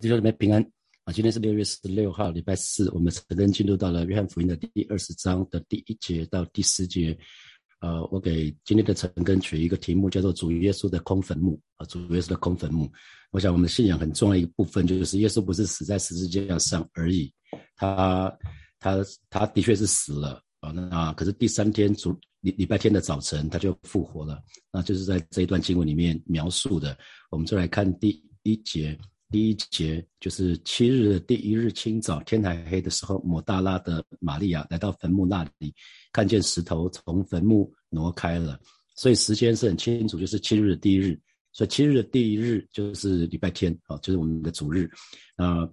弟兄姊妹平安啊！今天是六月十六号，礼拜四，我们曾经进入到了约翰福音的第二十章的第一节到第十节。呃，我给今天的陈根取一个题目，叫做“主耶稣的空坟墓”啊，主耶稣的空坟墓。我想我们信仰很重要一部分，就是耶稣不是死在十字架上而已，他他他的确是死了啊，那可是第三天主礼礼拜天的早晨他就复活了，那就是在这一段经文里面描述的。我们就来看第一节。第一节就是七日的第一日清早，天还黑的时候，抹大拉的玛利亚来到坟墓那里，看见石头从坟墓挪开了，所以时间是很清楚，就是七日的第一日。所以七日的第一日就是礼拜天，啊，就是我们的主日。啊，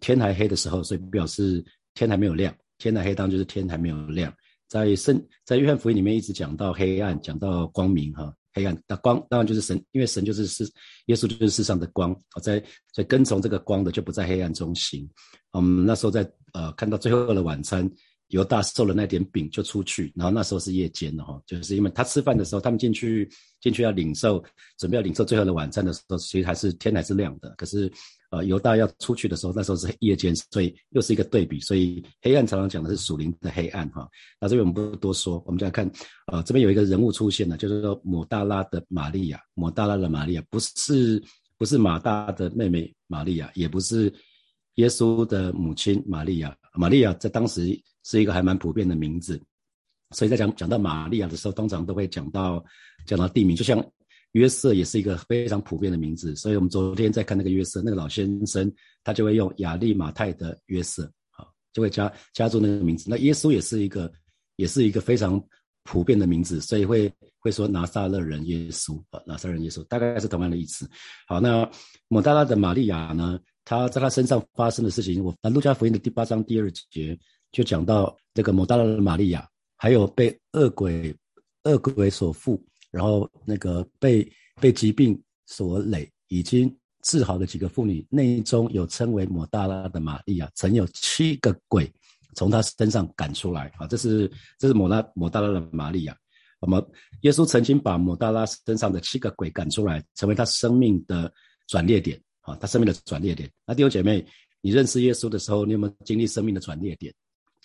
天还黑的时候，所以表示天还没有亮。天还黑当就是天还没有亮。在圣在约翰福音里面一直讲到黑暗，讲到光明，哈。黑暗那光当然就是神，因为神就是世，耶稣就是世上的光。好，在在跟从这个光的就不在黑暗中行。嗯，那时候在呃看到最后的晚餐，犹大受了那点饼就出去，然后那时候是夜间了哈，就是因为他吃饭的时候，他们进去进去要领受，准备要领受最后的晚餐的时候，其实还是天还是亮的，可是。呃，犹大要出去的时候，那时候是夜间，所以又是一个对比。所以黑暗常常讲的是属灵的黑暗哈。那这边我们不多说，我们再来看，呃，这边有一个人物出现了，就是说抹大拉的玛利亚，抹大拉的玛利亚不是不是马大的妹妹玛利亚，也不是耶稣的母亲玛利亚。玛利亚在当时是一个还蛮普遍的名字，所以在讲讲到玛利亚的时候，通常都会讲到讲到地名，就像。约瑟也是一个非常普遍的名字，所以我们昨天在看那个约瑟，那个老先生他就会用亚利马泰的约瑟，好，就会加加注那个名字。那耶稣也是一个，也是一个非常普遍的名字，所以会会说拿撒勒人耶稣，啊，拿撒勒人耶稣大概是同样的意思。好，那抹大拉的玛利亚呢，她在她身上发生的事情，我路加福音的第八章第二节就讲到这个抹大拉的玛利亚，还有被恶鬼恶鬼所附。然后那个被被疾病所累，已经治好的几个妇女，内中有称为抹大拉的玛利亚，曾有七个鬼从她身上赶出来啊！这是这是抹拉抹大拉的玛利亚。那么耶稣曾经把抹大拉身上的七个鬼赶出来，成为他生命的转捩点啊！他生命的转捩点。那弟兄姐妹，你认识耶稣的时候，你有没有经历生命的转捩点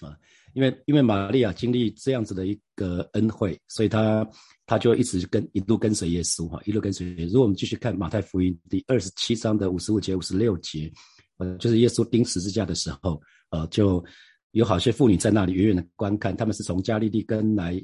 啊？因为因为玛利亚经历这样子的一个恩惠，所以她她就一直跟一路跟随耶稣哈，一路跟随。如果我们继续看马太福音第二十七章的五十五节、五十六节，呃，就是耶稣钉十字架的时候，呃，就有好些妇女在那里远远的观看，他们是从加利利跟来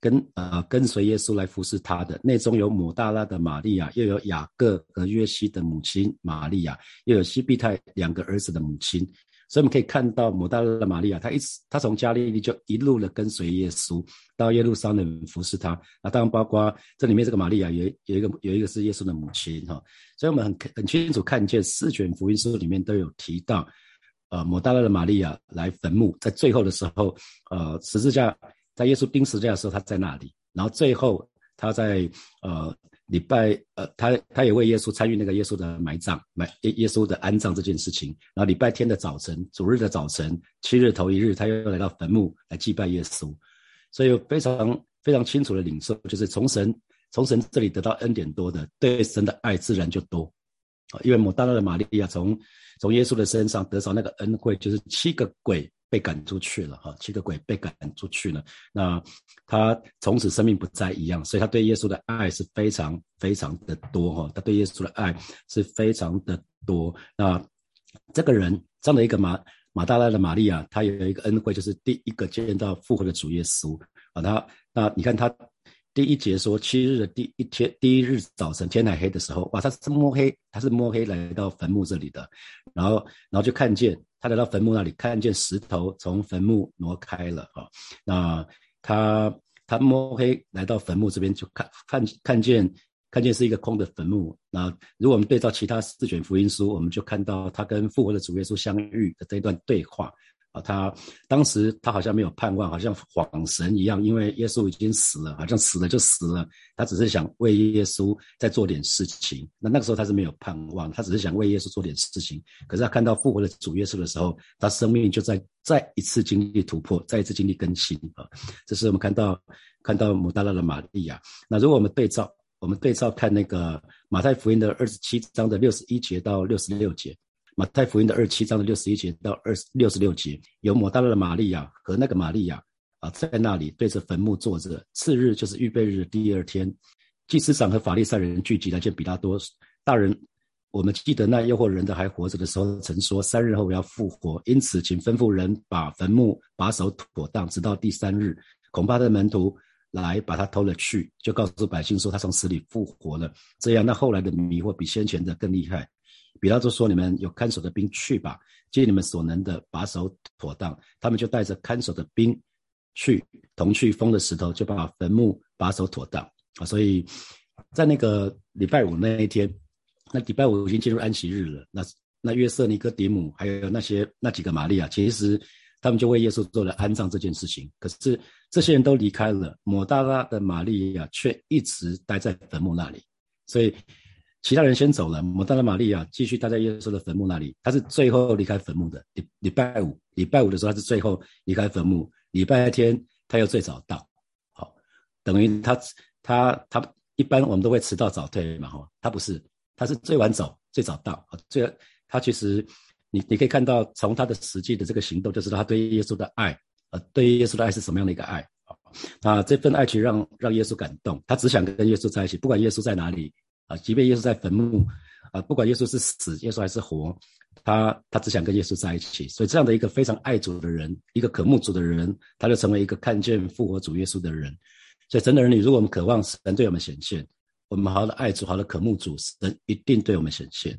跟呃跟随耶稣来服侍他的。内中有抹大拉的玛利亚，又有雅各和约西的母亲玛利亚，又有西庇太两个儿子的母亲。所以我们可以看到，摩大拉的玛利亚，她一直她从加利利就一路的跟随耶稣到耶路撒冷服侍他。啊，当然包括这里面这个玛利亚，有有一个有一个是耶稣的母亲哈。所以我们很很清楚看见四卷福音书里面都有提到，呃，摩大拉的玛利亚来坟墓，在最后的时候，呃，十字架在耶稣钉十字架的时候，他在那里，然后最后他在呃。礼拜，呃，他他也为耶稣参与那个耶稣的埋葬，埋耶耶稣的安葬这件事情。然后礼拜天的早晨，主日的早晨，七日头一日，他又来到坟墓来祭拜耶稣，所以非常非常清楚的领受，就是从神从神这里得到恩典多的，对神的爱自然就多。因为摩大拉的玛利亚从从耶稣的身上得着那个恩惠，就是七个鬼。被赶出去了哈，七个鬼被赶出去了，那他从此生命不再一样，所以他对耶稣的爱是非常非常的多哈，他对耶稣的爱是非常的多。那这个人这样的一个马马大拉的玛利亚，他有一个恩惠，就是第一个见到复活的主耶稣啊。他那你看他第一节说七日的第一天第一日早晨天还黑的时候，哇，他是摸黑，他是摸黑来到坟墓这里的，然后然后就看见。他来到坟墓那里，看见石头从坟墓挪开了啊。那他他摸黑来到坟墓这边，就看看看见看见是一个空的坟墓。那如果我们对照其他四卷福音书，我们就看到他跟复活的主耶稣相遇的这一段对话。啊，他当时他好像没有盼望，好像恍神一样，因为耶稣已经死了，好像死了就死了。他只是想为耶稣再做点事情。那那个时候他是没有盼望，他只是想为耶稣做点事情。可是他看到复活的主耶稣的时候，他生命就在再一次经历突破，再一次经历更新啊。这是我们看到看到母大拉的玛利亚。那如果我们对照，我们对照看那个马太福音的二十七章的六十一节到六十六节。马太福音的二七章的六十一节到二六十六节，有抹大拉的玛利亚和那个玛利亚啊，在那里对着坟墓坐着。次日就是预备日的第二天，祭司长和法利赛人聚集来见比拉多大人。我们记得那诱惑人的还活着的时候，曾说三日后要复活，因此请吩咐人把坟墓把守妥当，直到第三日。恐怕他的门徒来把他偷了去，就告诉百姓说他从死里复活了。这样，那后来的迷惑比先前的更厉害。比拉多说：“你们有看守的兵去吧，尽你们所能的把守妥当。”他们就带着看守的兵去，同去封的石头，就把坟墓把守妥当啊。所以在那个礼拜五那一天。那礼拜五已经进入安息日了，那那约瑟尼哥底姆还有那些那几个玛利亚，其实他们就为耶稣做了安葬这件事情。可是这些人都离开了，抹大拉的玛利亚却一直待在坟墓那里。所以其他人先走了，抹大拉玛利亚继续待在耶稣的坟墓那里。他是最后离开坟墓的。礼礼拜五，礼拜五的时候他是最后离开坟墓，礼拜天他又最早到。好，等于他他他一般我们都会迟到早退嘛，哈，他不是。他是最晚走，最早到啊！最他其实，你你可以看到，从他的实际的这个行动，就知道他对耶稣的爱，呃，对耶稣的爱是什么样的一个爱啊？那这份爱情让让耶稣感动，他只想跟耶稣在一起，不管耶稣在哪里啊，即便耶稣在坟墓啊，不管耶稣是死，耶稣还是活，他他只想跟耶稣在一起。所以这样的一个非常爱主的人，一个渴慕主的人，他就成为一个看见复活主耶稣的人。所以，真的儿女，如果我们渴望神对我们显现。我们好好的爱主，好的渴慕主，神一定对我们显现。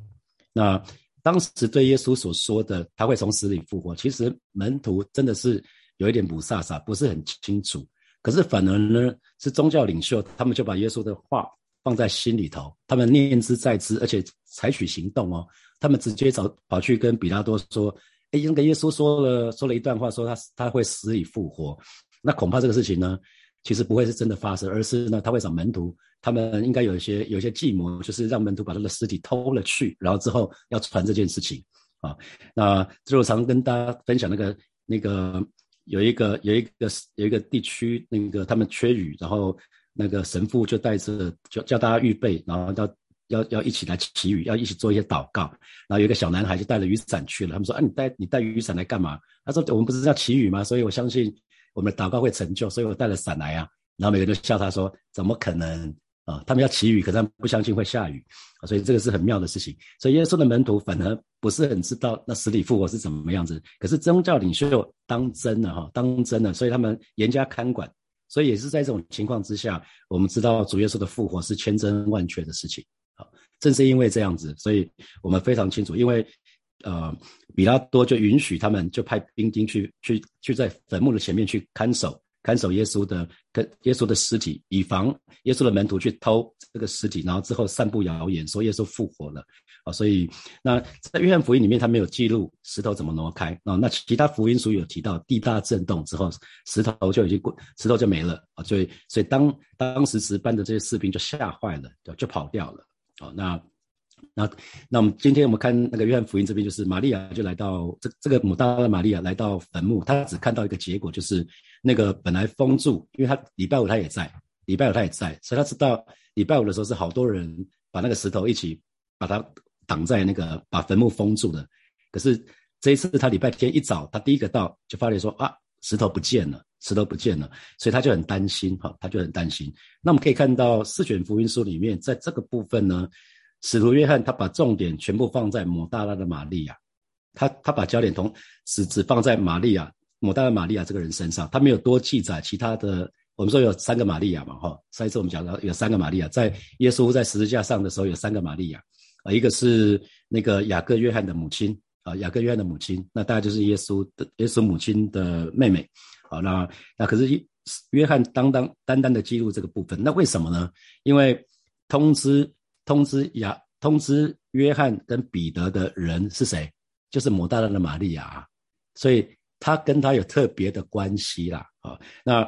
那当时对耶稣所说的他会从死里复活，其实门徒真的是有一点不飒飒，不是很清楚。可是反而呢，是宗教领袖他们就把耶稣的话放在心里头，他们念之在之，而且采取行动哦。他们直接找跑去跟比拉多说：“哎，那个耶稣说了说了一段话，说他他会死里复活。那恐怕这个事情呢，其实不会是真的发生，而是呢，他会找门徒。”他们应该有一些有一些计谋，就是让门徒把他的尸体偷了去，然后之后要传这件事情啊。那就常跟大家分享那个那个有一个有一个有一个地区那个他们缺雨，然后那个神父就带着就叫大家预备，然后要要要一起来祈雨，要一起做一些祷告。然后有一个小男孩就带了雨伞去了。他们说啊，你带你带雨伞来干嘛？他说我们不是要祈雨吗？所以我相信我们的祷告会成就，所以我带了伞来啊。然后每个人都笑他说怎么可能？啊，他们要祈雨，可是他们不相信会下雨，所以这个是很妙的事情。所以耶稣的门徒反而不是很知道那死里复活是怎么样子，可是宗教领袖当真了哈，当真了，所以他们严加看管。所以也是在这种情况之下，我们知道主耶稣的复活是千真万确的事情。好，正是因为这样子，所以我们非常清楚，因为呃，比拉多就允许他们就派兵丁去去去在坟墓的前面去看守。看守耶稣的跟耶稣的尸体，以防耶稣的门徒去偷这个尸体，然后之后散布谣言说耶稣复活了啊。所以那在约翰福音里面，他没有记录石头怎么挪开啊。那其他福音书有提到地大震动之后，石头就已经过，石头就没了啊。所以所以当当时值班的这些士兵就吓坏了，就就跑掉了啊。那。那那我们今天我们看那个约翰福音这边，就是玛利亚就来到这这个母大的玛利亚来到坟墓，她只看到一个结果，就是那个本来封住，因为她礼拜五她也在，礼拜五她也在，所以她知道礼拜五的时候是好多人把那个石头一起把它挡在那个把坟墓封住的。可是这一次他礼拜天一早，他第一个到就发现说啊石头不见了，石头不见了，所以他就很担心哈，他就很担心。那我们可以看到四卷福音书里面，在这个部分呢。使徒约翰他把重点全部放在抹大拉的玛利亚，他他把焦点同只只放在玛利亚抹大拉玛利亚这个人身上，他没有多记载其他的。我们说有三个玛利亚嘛，哈，上一次我们讲到有三个玛利亚，在耶稣在十字架上的时候有三个玛利亚啊，一个是那个雅各约翰的母亲啊，雅各约翰的母亲，那大概就是耶稣的耶稣母亲的妹妹，好，那那可是约翰当当单单的记录这个部分，那为什么呢？因为通知。通知雅通知约翰跟彼得的人是谁？就是摩大拉的玛利亚，所以他跟他有特别的关系啦。啊，那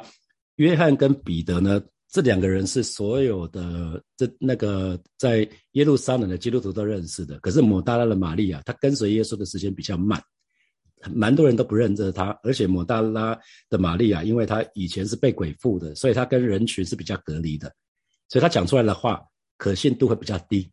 约翰跟彼得呢？这两个人是所有的这那个在耶路撒冷的基督徒都认识的。可是摩大拉的玛利亚，他跟随耶稣的时间比较慢，蛮多人都不认得他。而且摩大拉的玛利亚，因为他以前是被鬼附的，所以他跟人群是比较隔离的，所以他讲出来的话。可信度会比较低，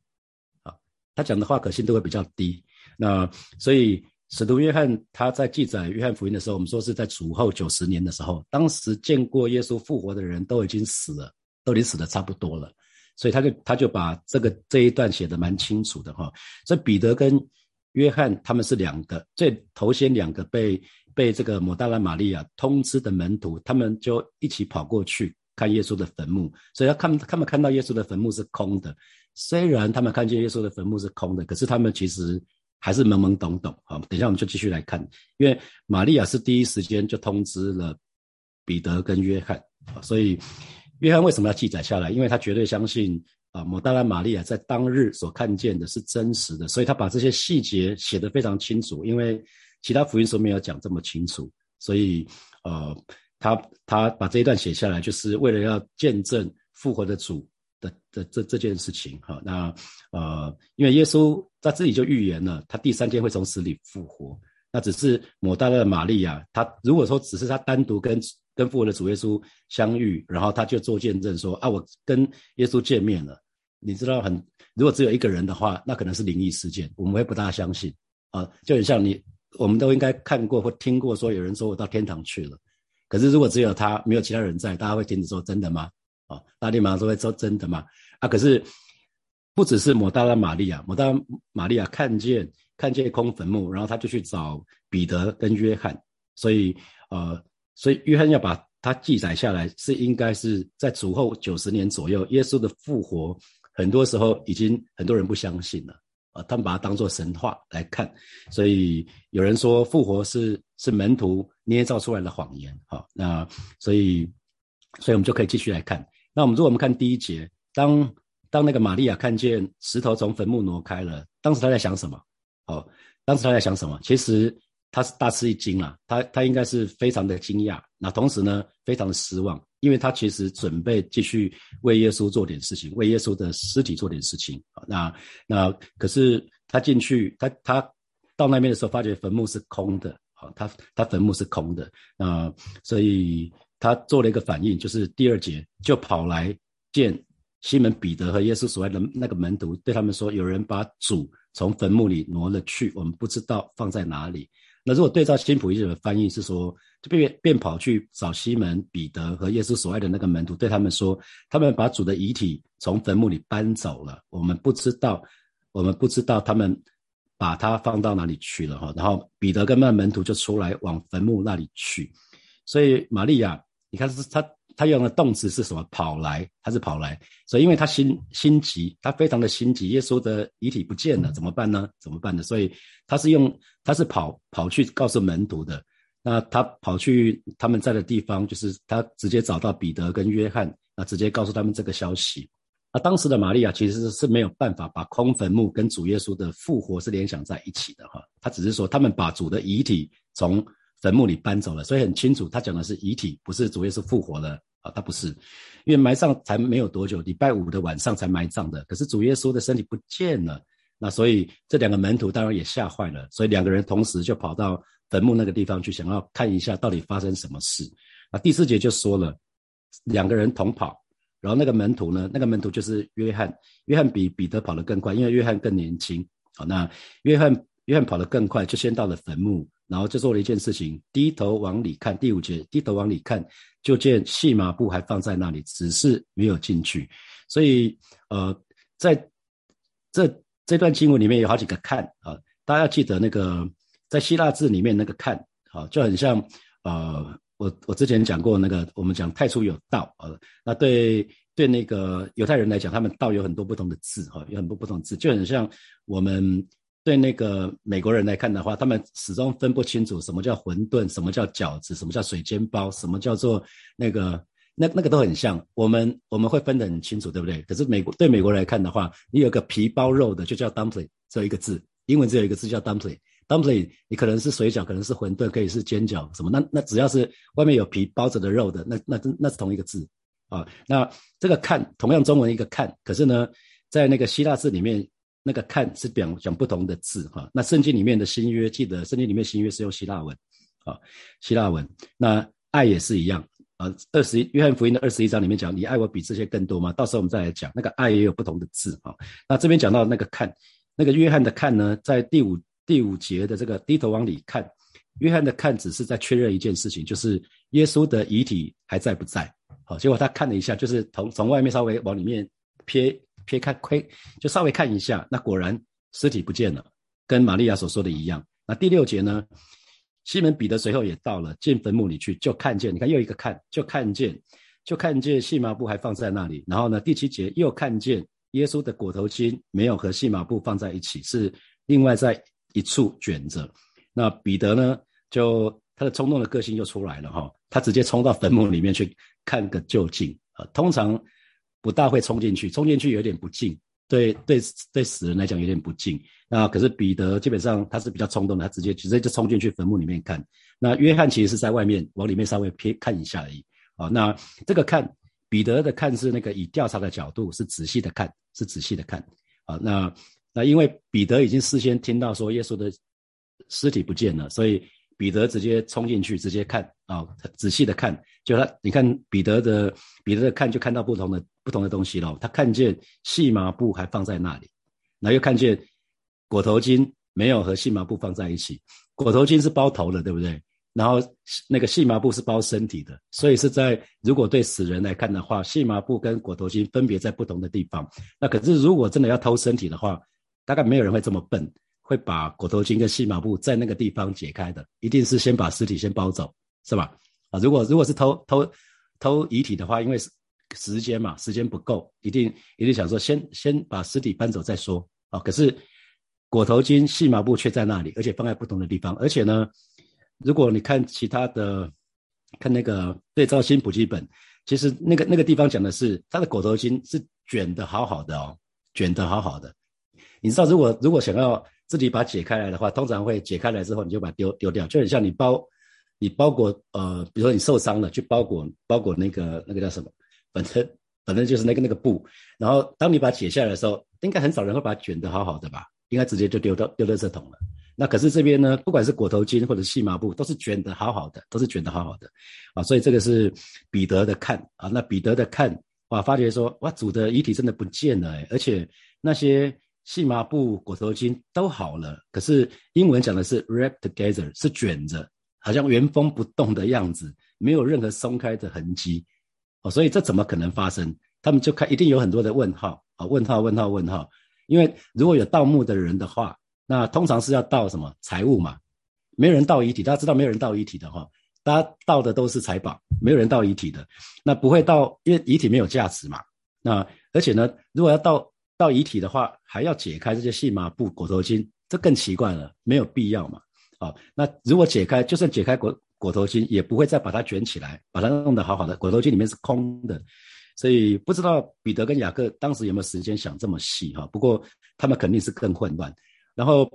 啊，他讲的话可信度会比较低，那所以使徒约翰他在记载约翰福音的时候，我们说是在主后九十年的时候，当时见过耶稣复活的人都已经死了，都已经死的差不多了，所以他就他就把这个这一段写的蛮清楚的哈。所以彼得跟约翰他们是两个最头先两个被被这个抹大拉玛利亚通知的门徒，他们就一起跑过去看耶稣的坟墓，所以他看他们看到耶稣的坟墓是空的。虽然他们看见耶稣的坟墓是空的，可是他们其实还是懵懵懂懂。好，等一下我们就继续来看，因为玛利亚是第一时间就通知了彼得跟约翰，所以约翰为什么要记载下来？因为他绝对相信啊，抹大拉玛利亚在当日所看见的是真实的，所以他把这些细节写得非常清楚。因为其他福音书没有讲这么清楚，所以呃，他他把这一段写下来，就是为了要见证复活的主。的的这这件事情哈，那呃，因为耶稣在自己就预言了，他第三天会从死里复活。那只是抹大拉玛利亚，他如果说只是他单独跟跟复活的主耶稣相遇，然后他就做见证说啊，我跟耶稣见面了。你知道很，如果只有一个人的话，那可能是灵异事件，我们会不大相信啊。就很像你，我们都应该看过或听过说有人说我到天堂去了，可是如果只有他，没有其他人在，大家会停止说真的吗？啊，大力马说会说真的吗？啊，可是不只是抹大拉玛利亚，抹大拉玛利亚看见看见空坟墓，然后他就去找彼得跟约翰，所以呃，所以约翰要把它记载下来，是应该是在主后九十年左右，耶稣的复活，很多时候已经很多人不相信了啊，他们把它当做神话来看，所以有人说复活是是门徒捏造出来的谎言，好，那所以所以我们就可以继续来看。那我们如果我们看第一节，当当那个玛利亚看见石头从坟墓挪开了，当时他在想什么？哦，当时他在想什么？其实他是大吃一惊啊，他他应该是非常的惊讶，那同时呢，非常的失望，因为他其实准备继续为耶稣做点事情，为耶稣的尸体做点事情。那那可是他进去，他他到那边的时候，发觉坟墓是空的，好，他他坟墓是空的，那所以。他做了一个反应，就是第二节就跑来见西门彼得和耶稣所爱的那个门徒，对他们说：“有人把主从坟墓里挪了去，我们不知道放在哪里。”那如果对照新普译的翻译是说，就便便跑去找西门彼得和耶稣所爱的那个门徒，对他们说：“他们把主的遗体从坟墓里搬走了，我们不知道，我们不知道他们把它放到哪里去了。”哈，然后彼得跟那门徒就出来往坟墓那里去，所以玛利亚。你看，是他他用的动词是什么？跑来，他是跑来，所以因为他心心急，他非常的心急。耶稣的遗体不见了，怎么办呢？怎么办呢？所以他是用，他是跑跑去告诉门徒的。那他跑去他们在的地方，就是他直接找到彼得跟约翰，那直接告诉他们这个消息。那当时的玛利亚其实是没有办法把空坟墓跟主耶稣的复活是联想在一起的哈。他只是说他们把主的遗体从。坟墓里搬走了，所以很清楚，他讲的是遗体，不是主耶稣复活了。啊，他不是，因为埋葬才没有多久，礼拜五的晚上才埋葬的，可是主耶稣的身体不见了，那所以这两个门徒当然也吓坏了，所以两个人同时就跑到坟墓那个地方去，想要看一下到底发生什么事。那第四节就说了，两个人同跑，然后那个门徒呢，那个门徒就是约翰，约翰比彼得跑得更快，因为约翰更年轻，好，那约翰约翰跑得更快，就先到了坟墓。然后就做了一件事情，低头往里看。第五节，低头往里看，就见细麻布还放在那里，只是没有进去。所以，呃，在这这段经文里面有好几个看啊，大家要记得那个在希腊字里面那个看啊，就很像呃，我我之前讲过那个，我们讲太初有道啊，那对对那个犹太人来讲，他们道有很多不同的字哈，有很多不同字，就很像我们。对那个美国人来看的话，他们始终分不清楚什么叫馄饨，什么叫饺子，什么叫水煎包，什么叫做那个那那个都很像。我们我们会分得很清楚，对不对？可是美国对美国人来看的话，你有个皮包肉的就叫 dumpling，只有一个字，英文只有一个字叫 dumpling。dumpling 你可能是水饺，可能是馄饨，可以是煎饺，什么那那只要是外面有皮包着的肉的，那那那是同一个字啊。那这个看同样中文一个看，可是呢，在那个希腊字里面。那个看是表讲不同的字哈，那圣经里面的新约，记得圣经里面新约是用希腊文，啊，希腊文。那爱也是一样啊，二十一约翰福音的二十一章里面讲，你爱我比这些更多吗？到时候我们再来讲，那个爱也有不同的字啊。那这边讲到那个看，那个约翰的看呢，在第五第五节的这个低头往里看，约翰的看只是在确认一件事情，就是耶稣的遗体还在不在。好，结果他看了一下，就是从从外面稍微往里面瞥撇开窥，就稍微看一下，那果然尸体不见了，跟玛利亚所说的一样。那第六节呢，西门彼得随后也到了，进坟墓里去，就看见，你看又一个看，就看见，就看见细麻布还放在那里。然后呢，第七节又看见耶稣的裹头巾没有和细麻布放在一起，是另外在一处卷着。那彼得呢，就他的冲动的个性又出来了哈，他直接冲到坟墓里面去。看个究竟啊，通常不大会冲进去，冲进去有点不敬，对对对，死人来讲有点不敬。那可是彼得基本上他是比较冲动的，他直接直接就冲进去坟墓里面看。那约翰其实是在外面往里面稍微瞥看一下而已。啊，那这个看彼得的看是那个以调查的角度，是仔细的看，是仔细的看。啊，那那因为彼得已经事先听到说耶稣的尸体不见了，所以。彼得直接冲进去，直接看啊，仔细的看，就他，你看彼得的彼得的看，就看到不同的不同的东西了。他看见细麻布还放在那里，然后又看见裹头巾没有和细麻布放在一起。裹头巾是包头的，对不对？然后那个细麻布是包身体的，所以是在如果对死人来看的话，细麻布跟裹头巾分别在不同的地方。那可是如果真的要偷身体的话，大概没有人会这么笨。会把裹头巾跟细麻布在那个地方解开的，一定是先把尸体先包走，是吧？啊，如果如果是偷偷偷遗体的话，因为时间嘛，时间不够，一定一定想说先先把尸体搬走再说啊。可是裹头巾、细麻布却在那里，而且放在不同的地方，而且呢，如果你看其他的，看那个对照新补记本，其实那个那个地方讲的是他的裹头巾是卷的好好的哦，卷的好好的。你知道，如果如果想要自己把解开来的话，通常会解开来之后，你就把它丢丢掉，就很像你包，你包裹呃，比如说你受伤了，去包裹包裹那个那个叫什么，反正反正就是那个那个布，然后当你把它解下来的时候，应该很少人会把它卷得好好的吧？应该直接就丢到丢到这桶了。那可是这边呢，不管是裹头巾或者细麻布，都是卷得好好的，都是卷得好好的啊。所以这个是彼得的看啊，那彼得的看哇，发觉说哇，主的遗体真的不见了，而且那些。细麻布、裹头巾都好了，可是英文讲的是 wrap together，是卷着，好像原封不动的样子，没有任何松开的痕迹。哦，所以这怎么可能发生？他们就看，一定有很多的问号啊，问号、问号、问号。因为如果有盗墓的人的话，那通常是要盗什么财物嘛？没有人盗遗体，大家知道没有人盗遗体的哈，大家盗的都是财宝，没有人盗遗体的。那不会盗，因为遗体没有价值嘛。那而且呢，如果要盗。盗遗体的话，还要解开这些细麻布、裹头巾，这更奇怪了，没有必要嘛？啊，那如果解开，就算解开裹裹头巾，也不会再把它卷起来，把它弄得好好的。裹头巾里面是空的，所以不知道彼得跟雅各当时有没有时间想这么细哈？不过他们肯定是更混乱。然后，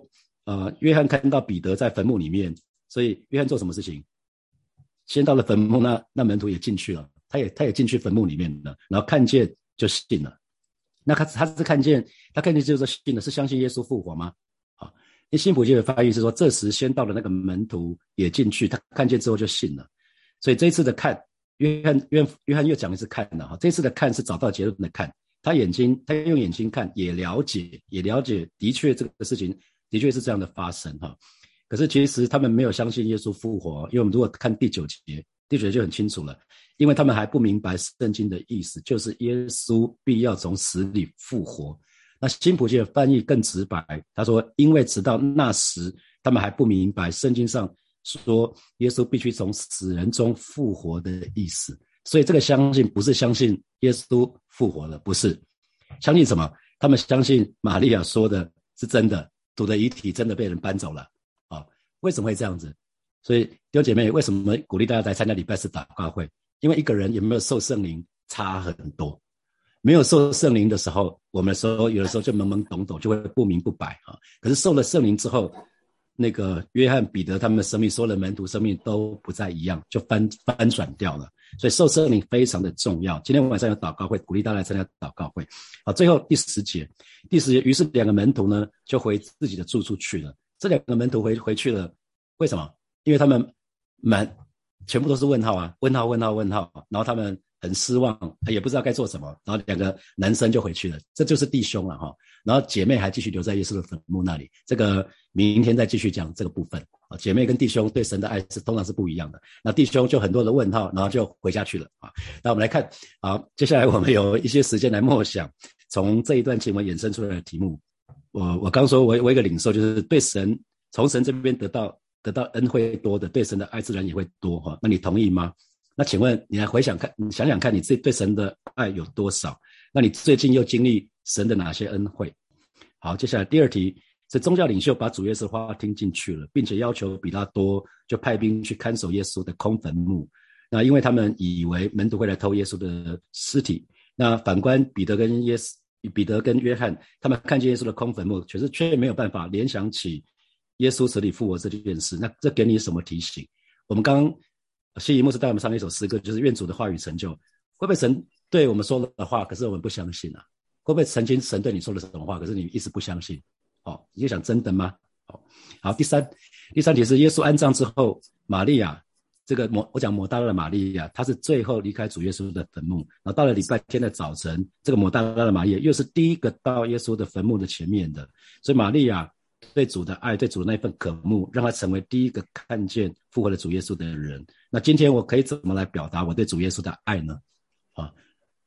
呃，约翰看到彼得在坟墓里面，所以约翰做什么事情？先到了坟墓，那那门徒也进去了，他也他也进去坟墓里面了，然后看见就信了。那他他是看见他看见就是信了是相信耶稣复活吗？啊，那新普记的翻译是说，这时先到的那个门徒也进去，他看见之后就信了。所以这一次的看，约翰约翰约翰又讲的是看的哈，这次的看是找到结论的看，他眼睛他用眼睛看，也了解也了解，的确这个事情的确是这样的发生哈。可是其实他们没有相信耶稣复活，因为我们如果看第九节，第九节就很清楚了。因为他们还不明白圣经的意思，就是耶稣必要从死里复活。那新普界的翻译更直白，他说：“因为直到那时，他们还不明白圣经上说耶稣必须从死人中复活的意思。所以这个相信不是相信耶稣复活了，不是相信什么？他们相信玛利亚说的是真的，主的遗体真的被人搬走了啊？为什么会这样子？所以弟兄姐妹，为什么鼓励大家来参加礼拜四祷告会？”因为一个人有没有受圣灵差很多，没有受圣灵的时候，我们说有的时候就懵懵懂懂，就会不明不白啊。可是受了圣灵之后，那个约翰、彼得他们的生命，所有的门徒生命都不再一样，就翻翻转掉了。所以受圣灵非常的重要。今天晚上有祷告会，鼓励大家参加祷告会。好，最后第十节，第十节，于是两个门徒呢就回自己的住处去了。这两个门徒回回去了，为什么？因为他们门。全部都是问号啊，问号问号问号，然后他们很失望，也不知道该做什么，然后两个男生就回去了，这就是弟兄了哈。然后姐妹还继续留在耶稣的坟墓那里，这个明天再继续讲这个部分啊。姐妹跟弟兄对神的爱是通常是不一样的，那弟兄就很多的问号，然后就回家去了啊。那我们来看，好，接下来我们有一些时间来默想，从这一段经文衍生出来的题目。我我刚说，我我一个领受就是对神从神这边得到得到恩惠多的，对神的爱自然也会多哈。那你同意吗？那请问你来回想看，你想想看你自己对神的爱有多少？那你最近又经历神的哪些恩惠？好，接下来第二题是宗教领袖把主耶稣的话听进去了，并且要求比拉多就派兵去看守耶稣的空坟墓。那因为他们以为门徒会来偷耶稣的尸体。那反观彼得跟耶稣，彼得跟约翰，他们看见耶稣的空坟墓，可是却没有办法联想起耶稣死里复活这件事。那这给你什么提醒？我们刚。谢一牧师带我们唱了一首诗歌，就是愿主的话语成就。会不会神对我们说的话，可是我们不相信啊？会不会曾经神对你说了什么话，可是你一直不相信？哦，你就想真的吗？哦，好，第三，第三题是耶稣安葬之后，玛利亚这个摩，我讲摩大拉的玛利亚，她是最后离开主耶稣的坟墓，然后到了礼拜天的早晨，这个摩大拉的玛利亚又是第一个到耶稣的坟墓的前面的，所以玛利亚。对主的爱，对主的那份渴慕，让他成为第一个看见复活的主耶稣的人。那今天我可以怎么来表达我对主耶稣的爱呢？啊，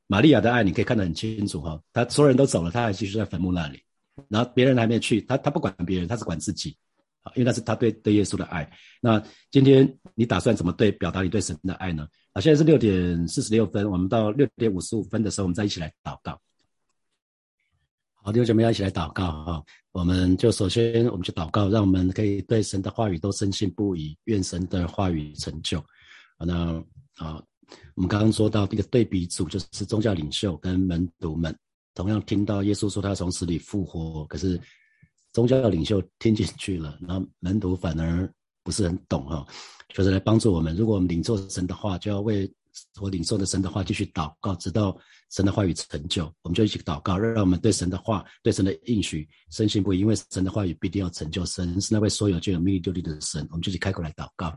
玛利亚的爱你可以看得很清楚哈。他所有人都走了，他还继续在坟墓那里。然后别人还没去，他他不管别人，他是管自己啊，因为那是他对对耶稣的爱。那今天你打算怎么对表达你对神的爱呢？啊，现在是六点四十六分，我们到六点五十五分的时候，我们再一起来祷告。好，弟兄姐妹要一起来祷告哈。我们就首先，我们去祷告，让我们可以对神的话语都深信不疑，愿神的话语成就。那啊，我们刚刚说到一个对比组，就是宗教领袖跟门徒们，同样听到耶稣说他从死里复活，可是宗教领袖听进去了，然后门徒反而不是很懂哈。就是来帮助我们，如果我们领受神的话，就要为我领受的神的话继续祷告，直到。神的话语成就，我们就一起祷告，让我们对神的话、对神的应许深信不疑。因为神的话语必定要成就，神是那位所有就有命令就立的神。我们就去开口来祷告，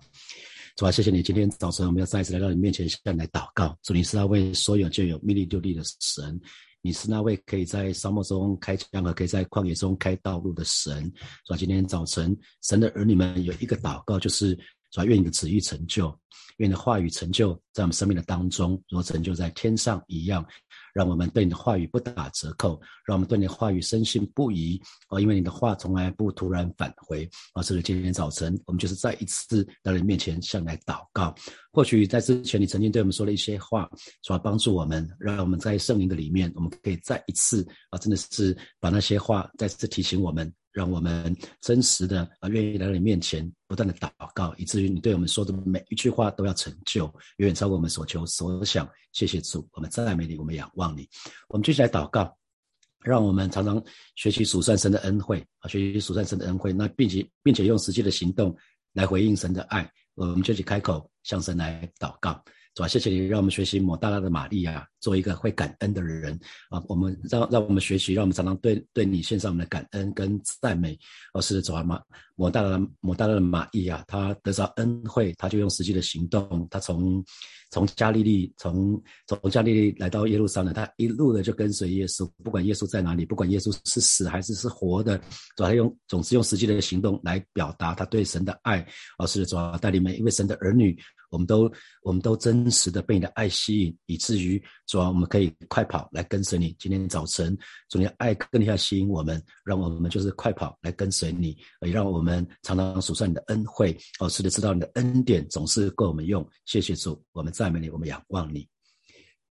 主啊，谢谢你，今天早晨我们要再一次来到你面前向你来祷告。主，你是那位所有就有命令就立的神，你是那位可以在沙漠中开江河，可以在旷野中开道路的神。主啊，今天早晨神的儿女们有一个祷告，就是主啊，愿你的旨意成就。愿你的话语成就在我们生命的当中，如成就在天上一样，让我们对你的话语不打折扣，让我们对你的话语深信不疑哦，因为你的话从来不突然返回啊！所以今天早晨，我们就是再一次到你面前向你来祷告。或许在之前你曾经对我们说了一些话，说帮助我们，让我们在圣灵的里面，我们可以再一次啊，真的是把那些话再次提醒我们。让我们真实的啊，愿意来到你面前，不断的祷告，以至于你对我们说的每一句话都要成就，远远超过我们所求所想。谢谢主，我们赞美你，我们仰望你。我们继续来祷告，让我们常常学习数算神的恩惠啊，学习数算神的恩惠，那并且并且用实际的行动来回应神的爱。我们就去开口向神来祷告。主啊，谢谢你让我们学习抹大拉的玛利亚，做一个会感恩的人啊！我们让让我们学习，让我们常常对对你献上我们的感恩跟赞美。哦，是主啊，玛抹大拉抹大拉的玛利亚，他得着恩惠，他就用实际的行动，他从从加利利，从从加利利来到耶路撒冷，他一路的就跟随耶稣，不管耶稣在哪里，不管耶稣是死还是是活的，主要用总是用实际的行动来表达他对神的爱。哦，是主啊，带领每一位神的儿女。我们都，我们都真实的被你的爱吸引，以至于主啊，我们可以快跑来跟随你。今天早晨，主你的爱更加吸引我们，让我们就是快跑来跟随你，也让我们常常数算你的恩惠，哦，是的，知道你的恩典总是够我们用。谢谢主，我们赞美你，我们仰望你。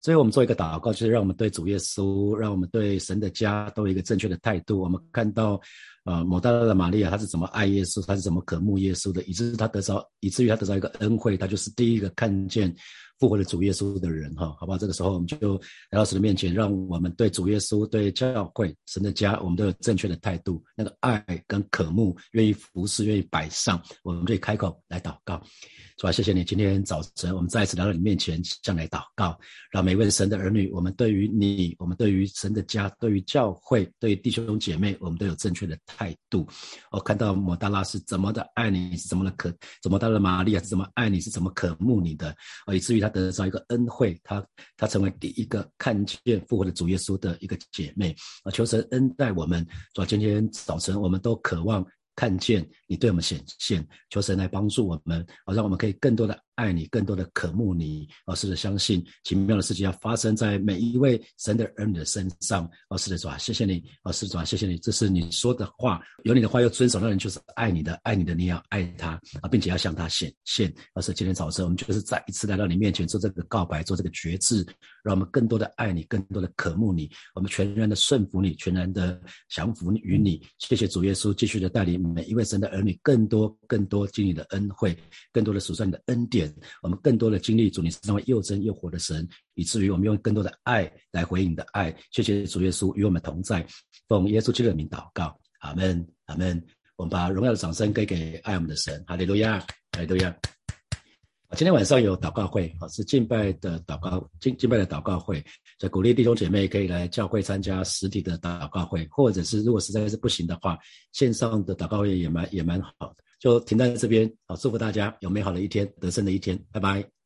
所以，我们做一个祷告，就是让我们对主耶稣，让我们对神的家都有一个正确的态度。我们看到。呃某大拉的玛利亚，她是怎么爱耶稣？她是怎么渴慕耶稣的？以至于她得着，以至于她得着一个恩惠，她就是第一个看见复活的主耶稣的人，哈，好不好？这个时候我们就来到神的面前，让我们对主耶稣、对教会、神的家，我们都有正确的态度，那个爱跟渴慕，愿意服侍，愿意摆上，我们可以开口来祷告。主啊，谢谢你！今天早晨，我们再一次来到你面前，向来祷告，让每位神的儿女，我们对于你，我们对于神的家，对于教会，对于弟兄姐妹，我们都有正确的态度。我看到摩大拉是怎么的爱你，是怎么的可，怎么大的玛利亚是怎么爱你，是怎么渴慕你的，啊，以至于他得到一个恩惠，她她成为第一个看见复活的主耶稣的一个姐妹。啊，求神恩待我们，主今天早晨我们都渴望看见你对我们显现，求神来帮助我们，啊，让我们可以更多的。爱你，更多的渴慕你，哦，是的，相信奇妙的事情要发生在每一位神的儿女的身上，哦，是的，主啊，谢谢你，哦，是主啊，谢谢你，这是你说的话，有你的话要遵守的人就是爱你的，爱你的你要爱他啊，并且要向他显现。而是今天早晨我们就是再一次来到你面前做这个告白，做这个决志，让我们更多的爱你，更多的渴慕你，我们全然的顺服你，全然的降服于你。谢谢主耶稣，继续的带领每一位神的儿女，更多更多经历的恩惠，更多的数算你的恩典。我们更多的经历主，你是那位又真又活的神，以至于我们用更多的爱来回应你的爱。谢谢主耶稣与我们同在，奉耶稣基督的名祷告，阿门，阿门。我们把荣耀的掌声给给爱我们的神，哈利路亚，哈利路亚。今天晚上有祷告会，啊，是敬拜的祷告，敬敬拜的祷告会，所以鼓励弟兄姐妹可以来教会参加实体的祷告会，或者是如果实在是不行的话，线上的祷告会也蛮也蛮好的。就停在这边，好，祝福大家有美好的一天，得胜的一天，拜拜。